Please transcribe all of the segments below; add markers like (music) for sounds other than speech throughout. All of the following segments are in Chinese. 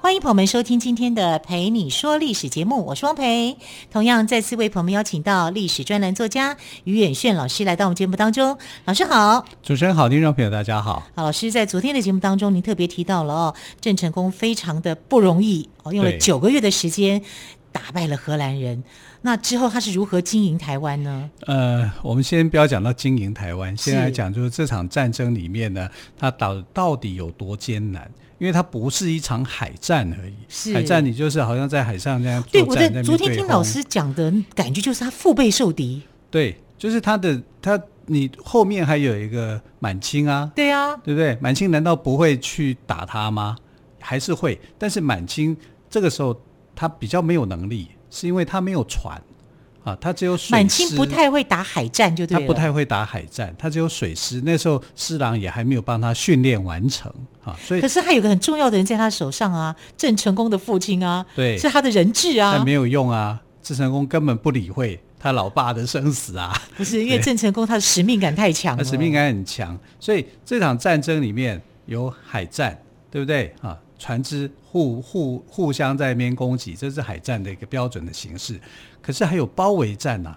欢迎朋友们收听今天的《陪你说历史》节目，我是汪培。同样再次为朋友们邀请到历史专栏作家于远炫老师来到我们节目当中。老师好，主持人好，听众朋友大家好。好，老师在昨天的节目当中，您特别提到了哦，郑成功非常的不容易哦，用了九个月的时间打败了荷兰人。那之后他是如何经营台湾呢？呃，我们先不要讲到经营台湾，先来讲就是这场战争里面呢，他到到底有多艰难？因为它不是一场海战而已，是海战你就是好像在海上这样。对，我在昨天听老师讲的感觉就是他腹背受敌。对，就是他的他，你后面还有一个满清啊，对啊，对不对？满清难道不会去打他吗？还是会？但是满清这个时候他比较没有能力，是因为他没有船。啊，他只有水师，满清不太会打海战，就对。他不太会打海战，他只有水师。那时候施琅也还没有帮他训练完成啊，所以。可是他有个很重要的人在他手上啊，郑成功的父亲啊，对，是他的人质啊。但没有用啊，郑成功根本不理会他老爸的生死啊。不是，因为郑成功他的使命感太强了，他使命感很强，所以这场战争里面有海战，对不对啊？船只互互互相在那边攻击，这是海战的一个标准的形式。可是还有包围战呐，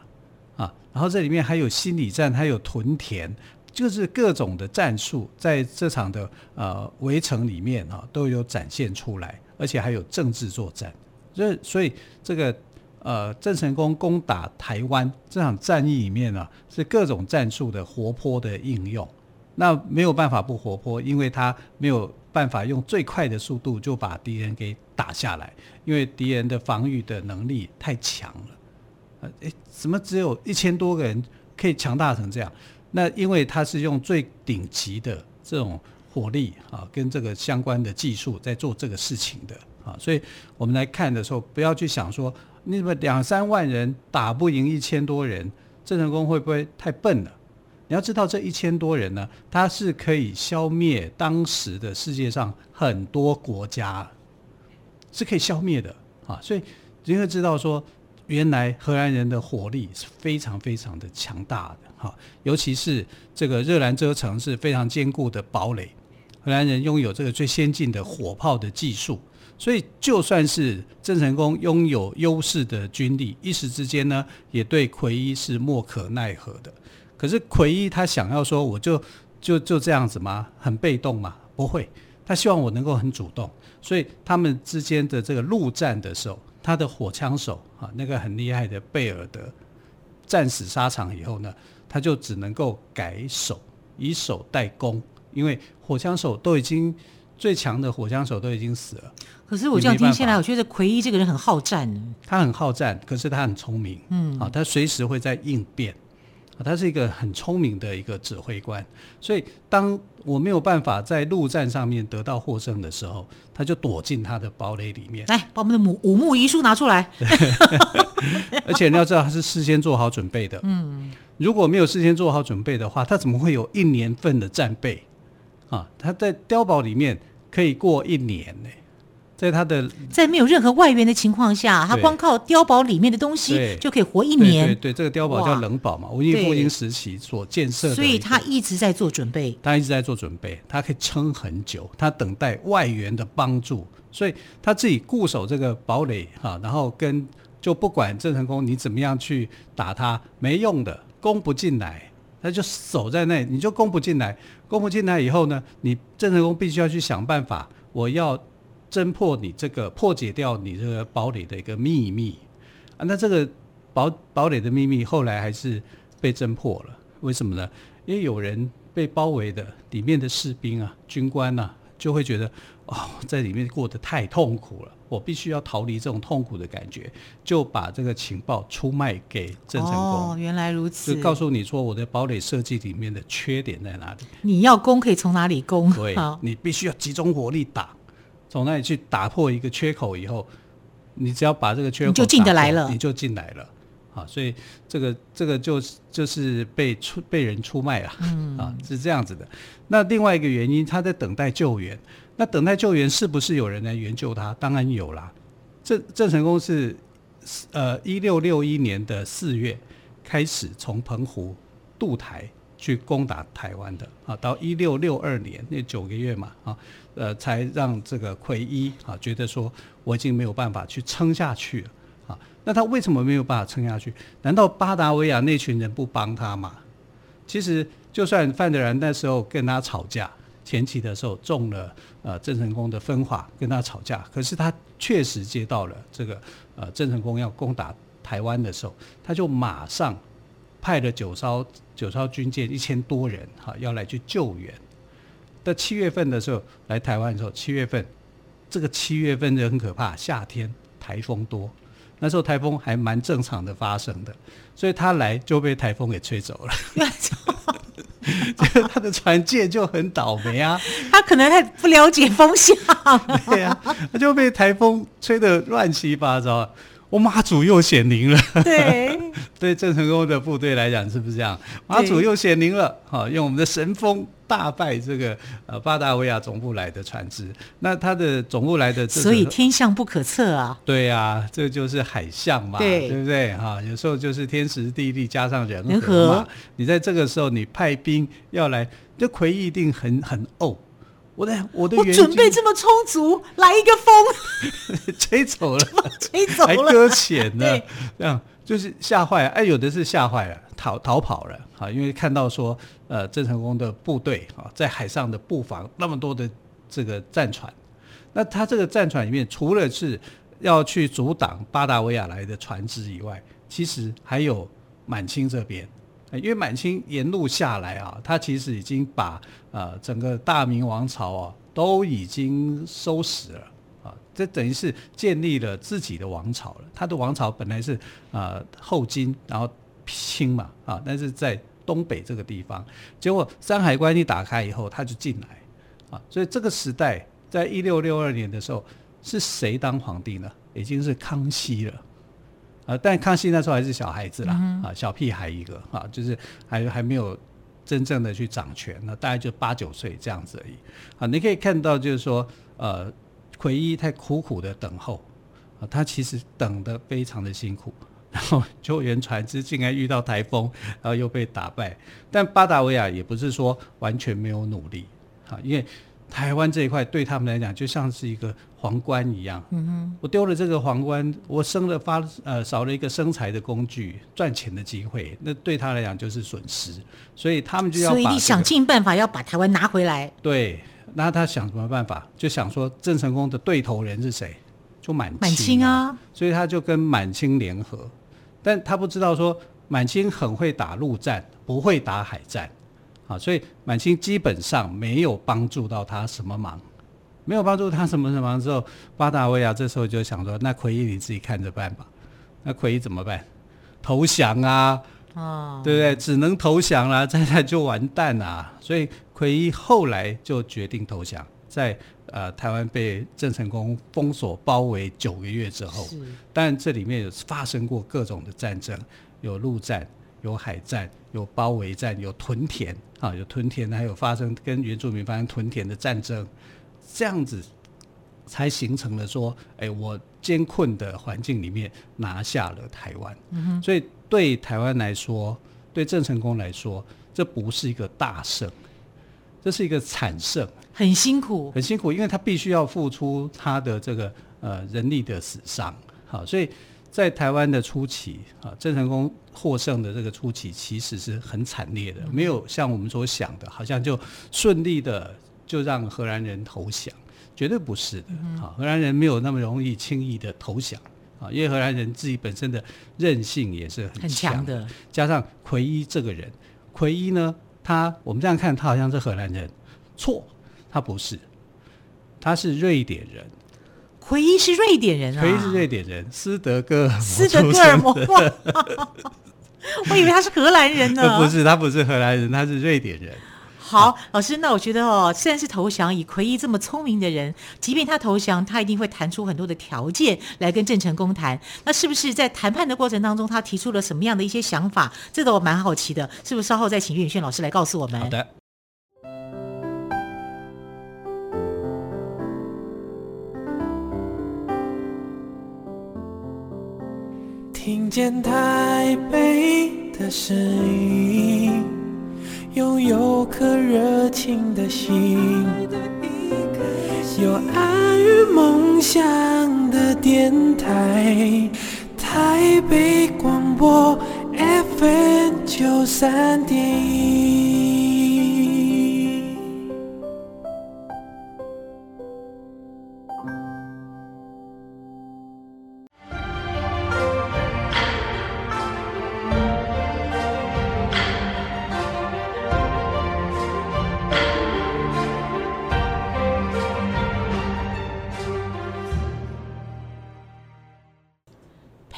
啊，然后这里面还有心理战，还有屯田，就是各种的战术，在这场的呃围城里面啊都有展现出来，而且还有政治作战。所以，所以这个呃郑成功攻打台湾这场战役里面呢，是各种战术的活泼的应用。那没有办法不活泼，因为他没有。办法用最快的速度就把敌人给打下来，因为敌人的防御的能力太强了。呃诶，怎么只有一千多个人可以强大成这样？那因为他是用最顶级的这种火力啊，跟这个相关的技术在做这个事情的啊，所以我们来看的时候，不要去想说，你们两三万人打不赢一千多人，郑成功会不会太笨了？你要知道，这一千多人呢，他是可以消灭当时的世界上很多国家，是可以消灭的啊！所以你会知道说，原来荷兰人的火力是非常非常的强大的哈，尤其是这个热兰遮城是非常坚固的堡垒，荷兰人拥有这个最先进的火炮的技术，所以就算是郑成功拥有优势的军力，一时之间呢，也对奎一是莫可奈何的。可是奎一他想要说，我就就就这样子吗？很被动吗？不会，他希望我能够很主动。所以他们之间的这个陆战的时候，他的火枪手啊，那个很厉害的贝尔德战死沙场以后呢，他就只能够改守，以守代攻，因为火枪手都已经最强的火枪手都已经死了。可是我这样听下来，我觉得奎一这个人很好战。他很好战，可是他很聪明，嗯，啊，他随时会在应变。他是一个很聪明的一个指挥官，所以当我没有办法在陆战上面得到获胜的时候，他就躲进他的堡垒里面。来，把我们的五五木遗书拿出来。(laughs) 而且你要知道，他是事先做好准备的。嗯，如果没有事先做好准备的话，他怎么会有一年份的战备啊？他在碉堡里面可以过一年呢。在他的在没有任何外援的情况下，他光靠碉堡里面的东西就可以活一年。对这个碉堡叫冷堡嘛，文艺复兴时期所建设的。所以他一直在做准备。他一直在做准备，他可以撑很久，他等待外援的帮助，所以他自己固守这个堡垒哈，然后跟就不管郑成功你怎么样去打他，没用的，攻不进来，他就守在那，你就攻不进来，攻不进来以后呢，你郑成功必须要去想办法，我要。侦破你这个破解掉你这个堡垒的一个秘密啊，那这个堡堡垒的秘密后来还是被侦破了，为什么呢？因为有人被包围的里面的士兵啊、军官呐、啊，就会觉得哦，在里面过得太痛苦了，我必须要逃离这种痛苦的感觉，就把这个情报出卖给郑成功。哦，原来如此，就告诉你说我的堡垒设计里面的缺点在哪里？你要攻可以从哪里攻？对，你必须要集中火力打。从那里去打破一个缺口以后，你只要把这个缺口你就进得来了，你就进来了。啊，所以这个这个就是就是被出被人出卖了，嗯 (laughs) 啊是这样子的。那另外一个原因，他在等待救援。那等待救援是不是有人来援救他？当然有啦。郑郑成功是呃一六六一年的四月开始从澎湖渡台去攻打台湾的啊，到一六六二年那九个月嘛啊，呃才让这个奎一啊觉得说我已经没有办法去撑下去了啊。那他为什么没有办法撑下去？难道巴达维亚那群人不帮他吗？其实，就算范德然那时候跟他吵架，前期的时候中了呃郑成功的分化，跟他吵架，可是他确实接到了这个呃郑成功要攻打台湾的时候，他就马上派了九艘九艘军舰一千多人哈要来去救援。到七月份的时候来台湾的时候，七月份这个七月份就很可怕，夏天台风多。那时候台风还蛮正常的发生的，所以他来就被台风给吹走了。(laughs) 就他的船舰就很倒霉啊！他可能还不了解风向，对啊，他就被台风吹得乱七八糟。我妈祖又显灵了，对，(laughs) 对郑成功的部队来讲是不是这样？马祖又显灵了，哈，用我们的神风大败这个呃巴达维亚总部来的船只，那他的总部来的，所以天象不可测啊。对啊，这就是海象嘛，对，对不对？哈，有时候就是天时地利加上人和嘛。人和你在这个时候你派兵要来，这奎一定很很怄。我的我的，我准备这么充足，来一个风，(laughs) 吹走了，(laughs) 吹走了，还搁浅呢，这样就是吓坏了。哎，有的是吓坏了，逃逃跑了啊！因为看到说，呃，郑成功的部队啊，在海上的布防那么多的这个战船，那他这个战船里面，除了是要去阻挡巴达维亚来的船只以外，其实还有满清这边。因为满清沿路下来啊，他其实已经把呃整个大明王朝啊都已经收拾了，这等于是建立了自己的王朝了。他的王朝本来是呃后金，然后清嘛啊，但是在东北这个地方，结果山海关一打开以后，他就进来啊，所以这个时代在一六六二年的时候，是谁当皇帝呢？已经是康熙了。啊，但康熙那时候还是小孩子啦，嗯、啊，小屁孩一个啊，就是还还没有真正的去掌权，那大概就八九岁这样子而已。啊，你可以看到，就是说，呃，奎一太苦苦的等候，啊，他其实等得非常的辛苦，然后 (laughs) 救援船只竟然遇到台风，然后又被打败。但巴达维亚也不是说完全没有努力，啊，因为。台湾这一块对他们来讲就像是一个皇冠一样，嗯哼，我丢了这个皇冠，我生了发呃少了一个生财的工具，赚钱的机会，那对他来讲就是损失，所以他们就要把、这个，所以你想尽办法要把台湾拿回来。对，那他想什么办法？就想说郑成功的对头人是谁？就满清、啊、满清啊，所以他就跟满清联合，但他不知道说满清很会打陆战，不会打海战。啊，所以满清基本上没有帮助到他什么忙，没有帮助他什么什么忙之后，巴达维亚这时候就想说：“那奎一你自己看着办吧。”那奎一怎么办？投降啊！哦，对不对？只能投降了，再来就完蛋了。所以奎一后来就决定投降，在呃台湾被郑成功封锁包围九个月之后，但这里面有发生过各种的战争，有陆战。有海战，有包围战，有屯田啊，有屯田，还有发生跟原住民发生屯田的战争，这样子才形成了说，哎，我艰困的环境里面拿下了台湾。所以对台湾来说，对郑成功来说，这不是一个大胜，这是一个惨胜，很辛苦，很辛苦，因为他必须要付出他的这个呃人力的死伤。好，所以。在台湾的初期啊，郑成功获胜的这个初期其实是很惨烈的，没有像我们所想的，好像就顺利的就让荷兰人投降，绝对不是的。啊，荷兰人没有那么容易轻易的投降。啊，因为荷兰人自己本身的韧性也是很强的，加上奎一这个人，奎一呢，他我们这样看，他好像是荷兰人，错，他不是，他是瑞典人。奎因是瑞典人啊！奎因是瑞典人，斯德哥尔摩。斯德哥尔摩，(laughs) 我以为他是荷兰人呢。(laughs) 不是，他不是荷兰人，他是瑞典人。好，老师，那我觉得哦，虽然是投降，以奎一这么聪明的人，即便他投降，他一定会谈出很多的条件来跟郑成功谈。那是不是在谈判的过程当中，他提出了什么样的一些想法？这个我蛮好奇的，是不是稍后再请岳宇轩老师来告诉我们？好的。听见台北的声音。拥有颗热情的心，有爱与梦想的电台，台北广播 FM 九三点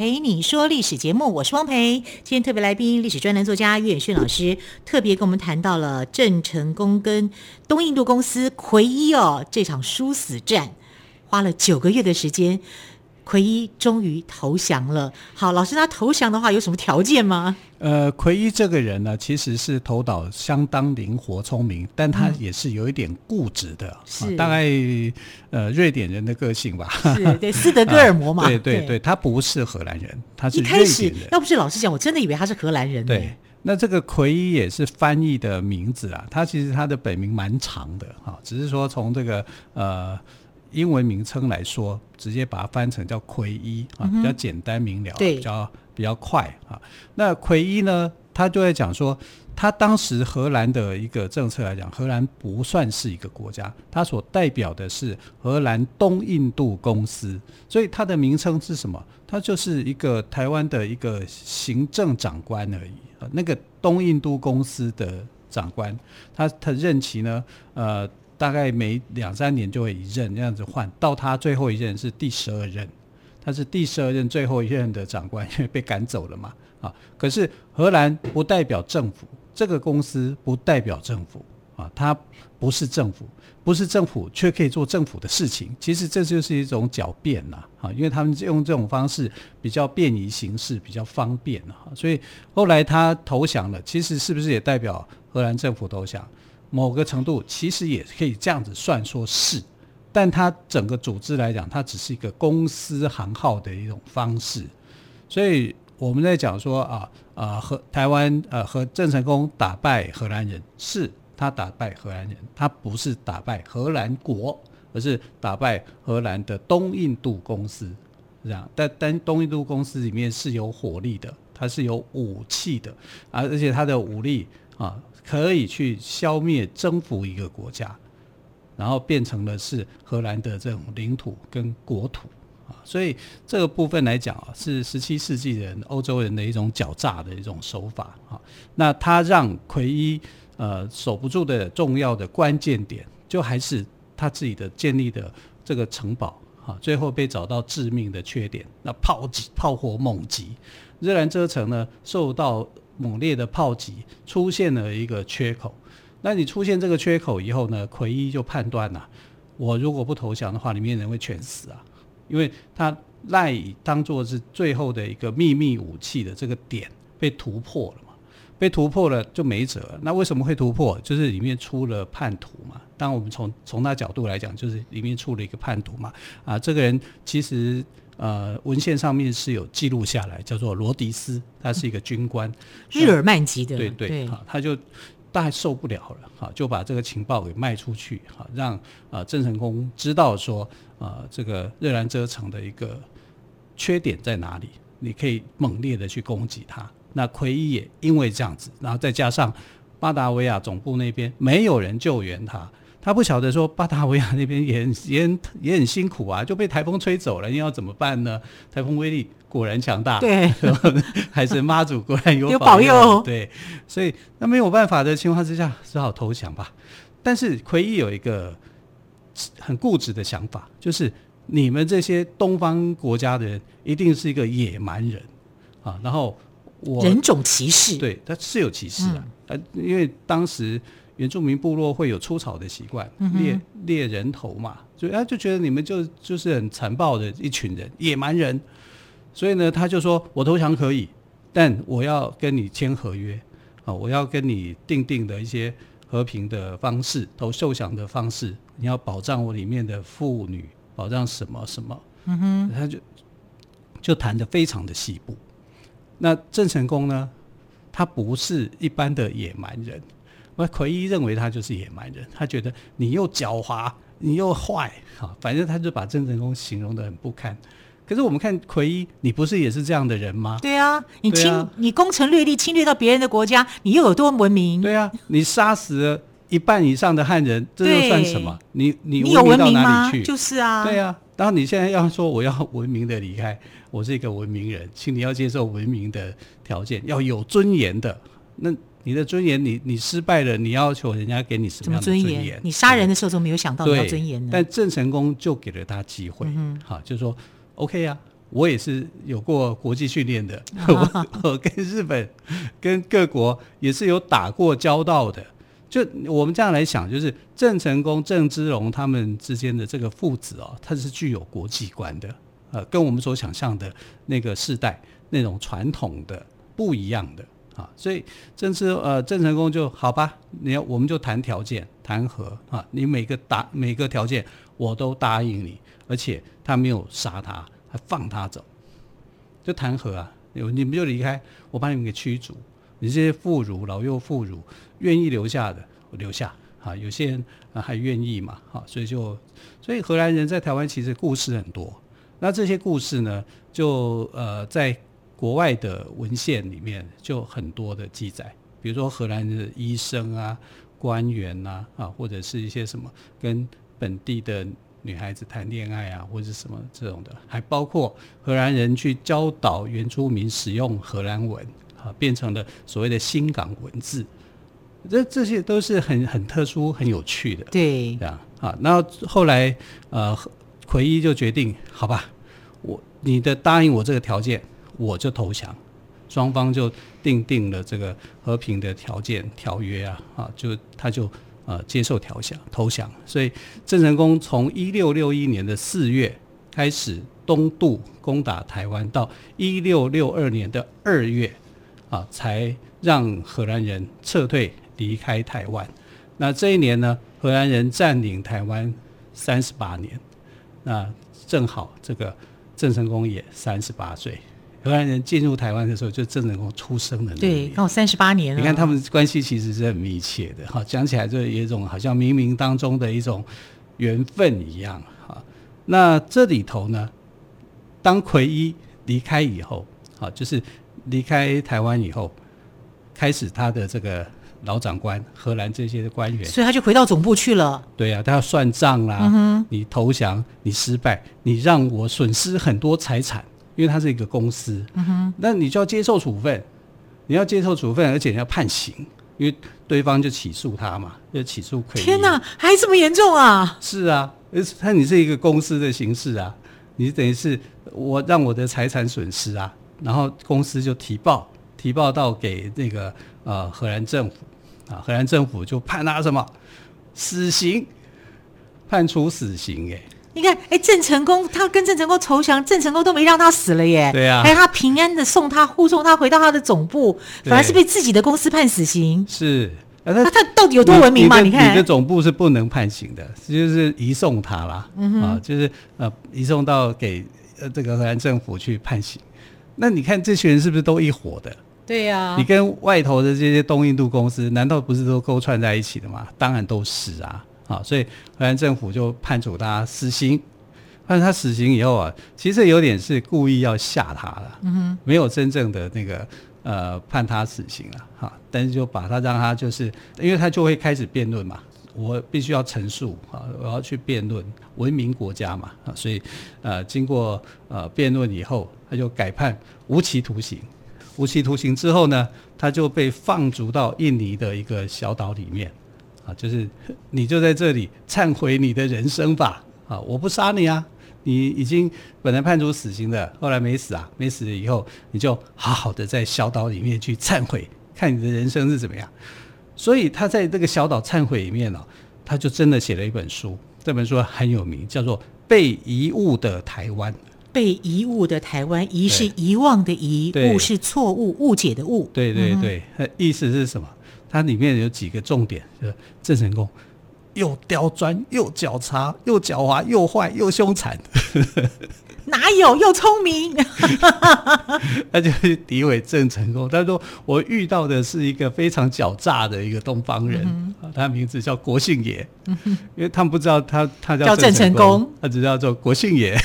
陪你说历史节目，我是汪培。今天特别来宾，历史专栏作家岳远轩老师，特别跟我们谈到了郑成功跟东印度公司奎一哦这场殊死战，花了九个月的时间。奎一终于投降了。好，老师，他投降的话有什么条件吗？呃，奎一这个人呢，其实是头脑相当灵活聪明，但他也是有一点固执的，嗯、是、啊、大概呃瑞典人的个性吧。是对斯德哥尔摩嘛？(laughs) 啊、对对对，他不是荷兰人，他是瑞典人。一开始要不是老师讲，我真的以为他是荷兰人。对，那这个奎一也是翻译的名字啊，他其实他的本名蛮长的哈、啊，只是说从这个呃。英文名称来说，直接把它翻成叫奎一啊，比较简单明了，比较比较快啊。那奎一呢，他就会讲说，他当时荷兰的一个政策来讲，荷兰不算是一个国家，它所代表的是荷兰东印度公司，所以它的名称是什么？它就是一个台湾的一个行政长官而已啊。那个东印度公司的长官，他他任期呢，呃。大概每两三年就会一任这样子换，到他最后一任是第十二任，他是第十二任最后一任的长官，因为被赶走了嘛。啊，可是荷兰不代表政府，这个公司不代表政府啊，它不是政府，不是政府却可以做政府的事情。其实这就是一种狡辩呐，啊，因为他们用这种方式比较便于行事，比较方便啊，所以后来他投降了，其实是不是也代表荷兰政府投降？某个程度其实也可以这样子算说是，但它整个组织来讲，它只是一个公司行号的一种方式。所以我们在讲说啊啊和台湾呃和郑成功打败荷兰人，是他打败荷兰人，他不是打败荷兰国，而是打败荷兰的东印度公司，这样。但但东印度公司里面是有火力的，它是有武器的啊，而且它的武力啊。可以去消灭、征服一个国家，然后变成了是荷兰的这种领土跟国土啊，所以这个部分来讲啊，是十七世纪人欧洲人的一种狡诈的一种手法啊。那他让奎一呃守不住的重要的关键点，就还是他自己的建立的这个城堡啊，最后被找到致命的缺点，那炮击炮火猛击，热兰遮城呢受到。猛烈的炮击出现了一个缺口，那你出现这个缺口以后呢，奎一就判断了，我如果不投降的话，里面人会全死啊，因为他赖以当做是最后的一个秘密武器的这个点被突破了嘛，被突破了就没辙。那为什么会突破？就是里面出了叛徒嘛。当我们从从他角度来讲，就是里面出了一个叛徒嘛。啊，这个人其实。呃，文献上面是有记录下来，叫做罗迪斯，他是一个军官，日耳曼籍的，对对，对啊，他就大概受不了了，哈，就把这个情报给卖出去，哈，让啊郑成功知道说啊这个热兰遮城的一个缺点在哪里，你可以猛烈的去攻击他。那奎一也因为这样子，然后再加上巴达维亚总部那边没有人救援他。他不晓得说巴达维亚那边也很也很也很辛苦啊，就被台风吹走了，你要怎么办呢？台风威力果然强大，对，(laughs) 还是妈祖果然有 (laughs) 有保佑，对，所以那没有办法的情况之下，只好投降吧。但是奎一有一个很固执的想法，就是你们这些东方国家的人一定是一个野蛮人啊，然后我人种歧视，对，他是有歧视啊，呃、嗯，因为当时。原住民部落会有出草的习惯，猎猎人头嘛，所以他就觉得你们就就是很残暴的一群人，野蛮人。所以呢，他就说我投降可以，但我要跟你签合约啊，我要跟你定定的一些和平的方式，投受降的方式，你要保障我里面的妇女，保障什么什么。嗯哼，他就就谈的非常的细部。那郑成功呢，他不是一般的野蛮人。那奎一认为他就是野蛮人，他觉得你又狡猾，你又坏，哈，反正他就把郑成功形容的很不堪。可是我们看奎一，你不是也是这样的人吗？对啊，你侵，啊、你攻城略地，侵略到别人的国家，你又有多文明？对啊，你杀死了一半以上的汉人，这又算什么？你你你有文明吗？去？就是啊，对啊。然后你现在要说我要文明的离开，我是一个文明人，请你要接受文明的条件，要有尊严的。那你的尊严，你你失败了，你要求人家给你什么样的尊严？你杀人的时候都没有想到你要尊严呢？但郑成功就给了他机会，嗯、好，就说 OK 啊，我也是有过国际训练的，啊、(laughs) 我我跟日本跟各国也是有打过交道的。就我们这样来想，就是郑成功、郑芝龙他们之间的这个父子哦，他是具有国际观的，呃，跟我们所想象的那个世代那种传统的不一样的啊，所以郑芝呃郑成功就好吧，你要我们就谈条件谈和啊，你每个答每个条件我都答应你，而且他没有杀他，还放他走，就谈和啊，你们就离开，我把你们给驱逐。你这些妇孺、老幼妇孺愿意留下的，我留下啊。有些人还愿意嘛，好，所以就所以荷兰人在台湾其实故事很多。那这些故事呢，就呃在国外的文献里面就很多的记载，比如说荷兰的医生啊、官员呐啊，或者是一些什么跟本地的女孩子谈恋爱啊，或者什么这种的，还包括荷兰人去教导原住民使用荷兰文。啊，变成了所谓的新港文字，这这些都是很很特殊、很有趣的。对，这样啊。那后来呃，奎一就决定，好吧，我你的答应我这个条件，我就投降。双方就订定了这个和平的条件条约啊，啊，就他就呃接受投降投降。所以郑成功从一六六一年的四月开始东渡攻打台湾，到一六六二年的二月。啊，才让荷兰人撤退离开台湾。那这一年呢，荷兰人占领台湾三十八年，那正好这个郑成功也三十八岁。荷兰人进入台湾的时候，就郑成功出生的那年。对，刚好三十八年了。你看他们关系其实是很密切的，哈，讲起来就有一种好像冥冥当中的一种缘分一样，哈。那这里头呢，当奎一离开以后，好，就是。离开台湾以后，开始他的这个老长官荷兰这些的官员，所以他就回到总部去了。对呀、啊，他要算账啦。嗯、你投降，你失败，你让我损失很多财产，因为它是一个公司。嗯哼，那你就要接受处分，你要接受处分，而且你要判刑，因为对方就起诉他嘛，就起诉奎一。天哪，还这么严重啊？是啊，他你是一个公司的形式啊，你等于是我让我的财产损失啊。然后公司就提报，提报到给那个呃荷兰政府，啊，荷兰政府就判他什么死刑，判处死刑耶。你看，哎，郑成功他跟郑成功投降，郑成功都没让他死了耶。对呀、啊，还他平安的送他护送他回到他的总部，反而是被自己的公司判死刑。是，那他，他到底有多文明嘛？你，你看，你的总部是不能判刑的，就是移送他啦，嗯、啊，就是呃移送到给呃这个荷兰政府去判刑。那你看这群人是不是都一伙的？对呀、啊，你跟外头的这些东印度公司，难道不是都勾串在一起的吗？当然都是啊，啊，所以荷兰政府就判处他死刑。但是他死刑以后啊，其实有点是故意要吓他了，嗯哼，没有真正的那个呃判他死刑了，哈，但是就把他让他就是，因为他就会开始辩论嘛。我必须要陈述啊，我要去辩论文明国家嘛啊，所以呃，经过呃辩论以后，他就改判无期徒刑。无期徒刑之后呢，他就被放逐到印尼的一个小岛里面啊，就是你就在这里忏悔你的人生吧啊，我不杀你啊，你已经本来判处死刑的，后来没死啊，没死了以后，你就好好的在小岛里面去忏悔，看你的人生是怎么样。所以他在这个小岛忏悔里面呢、哦，他就真的写了一本书，这本书很有名，叫做《被遗误的台湾》。被遗误的台湾，遗是遗忘的遗，误是错误、误解的误。对对对，嗯、意思是什么？它里面有几个重点，就是郑成功又刁钻，又狡猾，又狡猾，又坏，又凶残。(laughs) 哪有又聪明？(laughs) 他就是诋毁郑成功。他说：“我遇到的是一个非常狡诈的一个东方人，嗯、他名字叫国姓爷。嗯、因为他们不知道他他叫郑成功，他只叫做国姓爷，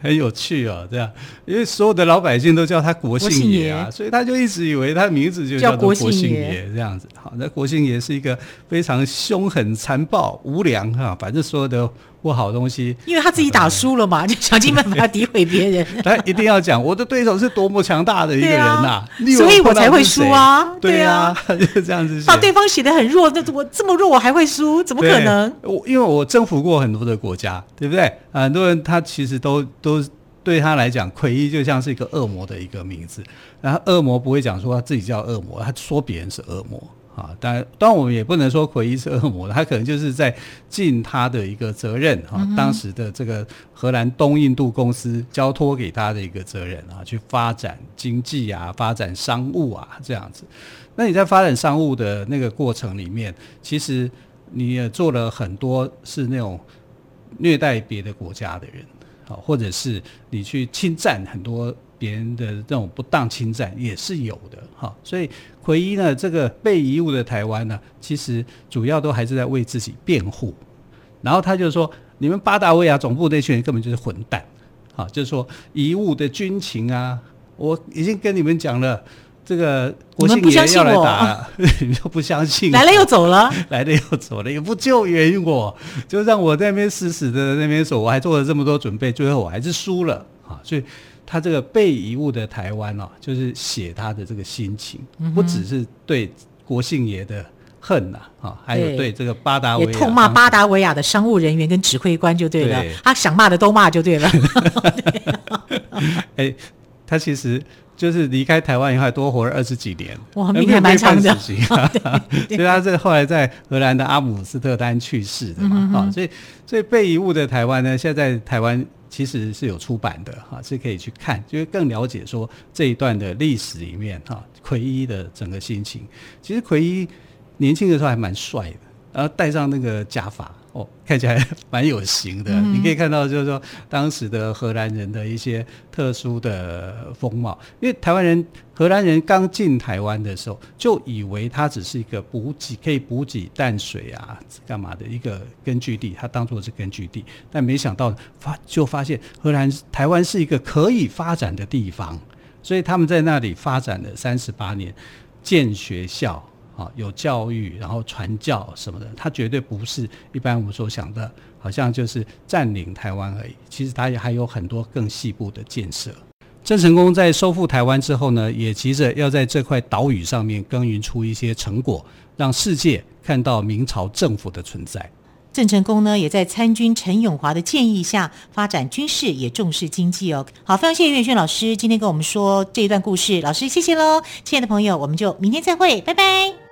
很有趣哦。这样，因为所有的老百姓都叫他国姓爷啊，所以他就一直以为他的名字就叫做国姓爷这样子。好，那国姓爷是一个非常凶狠、残暴、无良哈，反正所有的。”不好东西，因为他自己打输了嘛，(laughs) 就想尽办法诋毁别人。他一定要讲我的对手是多么强大的一个人呐、啊，所以我才会输啊。对啊，(laughs) 就是这样子。把对方写的很弱，那我这么弱我还会输？怎么可能？我因为我征服过很多的国家，对不对？很多人他其实都都对他来讲，奎一就像是一个恶魔的一个名字。然后恶魔不会讲说他自己叫恶魔，他说别人是恶魔。啊，当然，当然我们也不能说奎伊是恶魔，他可能就是在尽他的一个责任啊。当时的这个荷兰东印度公司交托给他的一个责任啊，去发展经济啊，发展商务啊，这样子。那你在发展商务的那个过程里面，其实你也做了很多是那种虐待别的国家的人啊，或者是你去侵占很多。别人的这种不当侵占也是有的哈，所以奎一呢，这个被遗误的台湾呢，其实主要都还是在为自己辩护。然后他就说：“你们巴达维亚总部那群人根本就是混蛋，啊，就是说遗误的军情啊，我已经跟你们讲了，这个国庆爷要来打了，你们又不相信，(laughs) 来了又走了，(laughs) 来了又走了，也不救援我，就让我在那边死死的在那边守，我还做了这么多准备，最后我还是输了啊，所以。”他这个被遗误的台湾哦，就是写他的这个心情，不只是对国姓爷的恨呐，啊，还有对。这个巴达维亚也痛骂巴达维亚的商务人员跟指挥官就对了，对。他想骂的都骂就对了。(laughs) (laughs) 哎，他其实就是离开台湾以后还多活了二十几年，哇，命还蛮长的。(laughs) 所以他这后来在荷兰的阿姆斯特丹去世的嘛，啊，所以所以被遗误的台湾呢，现在在台湾。其实是有出版的哈，是可以去看，就会更了解说这一段的历史里面哈，奎一的整个心情。其实奎一年轻的时候还蛮帅的，然后戴上那个假发。哦，看起来蛮有型的。嗯、你可以看到，就是说当时的荷兰人的一些特殊的风貌。因为台湾人、荷兰人刚进台湾的时候，就以为它只是一个补给，可以补给淡水啊，干嘛的一个根据地，它当做是根据地。但没想到发就发现，荷兰台湾是一个可以发展的地方，所以他们在那里发展了三十八年，建学校。啊，有教育，然后传教什么的，他绝对不是一般我们所想的，好像就是占领台湾而已。其实他也还有很多更细部的建设。郑成功在收复台湾之后呢，也急着要在这块岛屿上面耕耘出一些成果，让世界看到明朝政府的存在。郑成功呢，也在参军陈永华的建议下发展军事，也重视经济哦。好，非常谢谢岳轩老师今天跟我们说这一段故事，老师谢谢喽。亲爱的朋友，我们就明天再会，拜拜。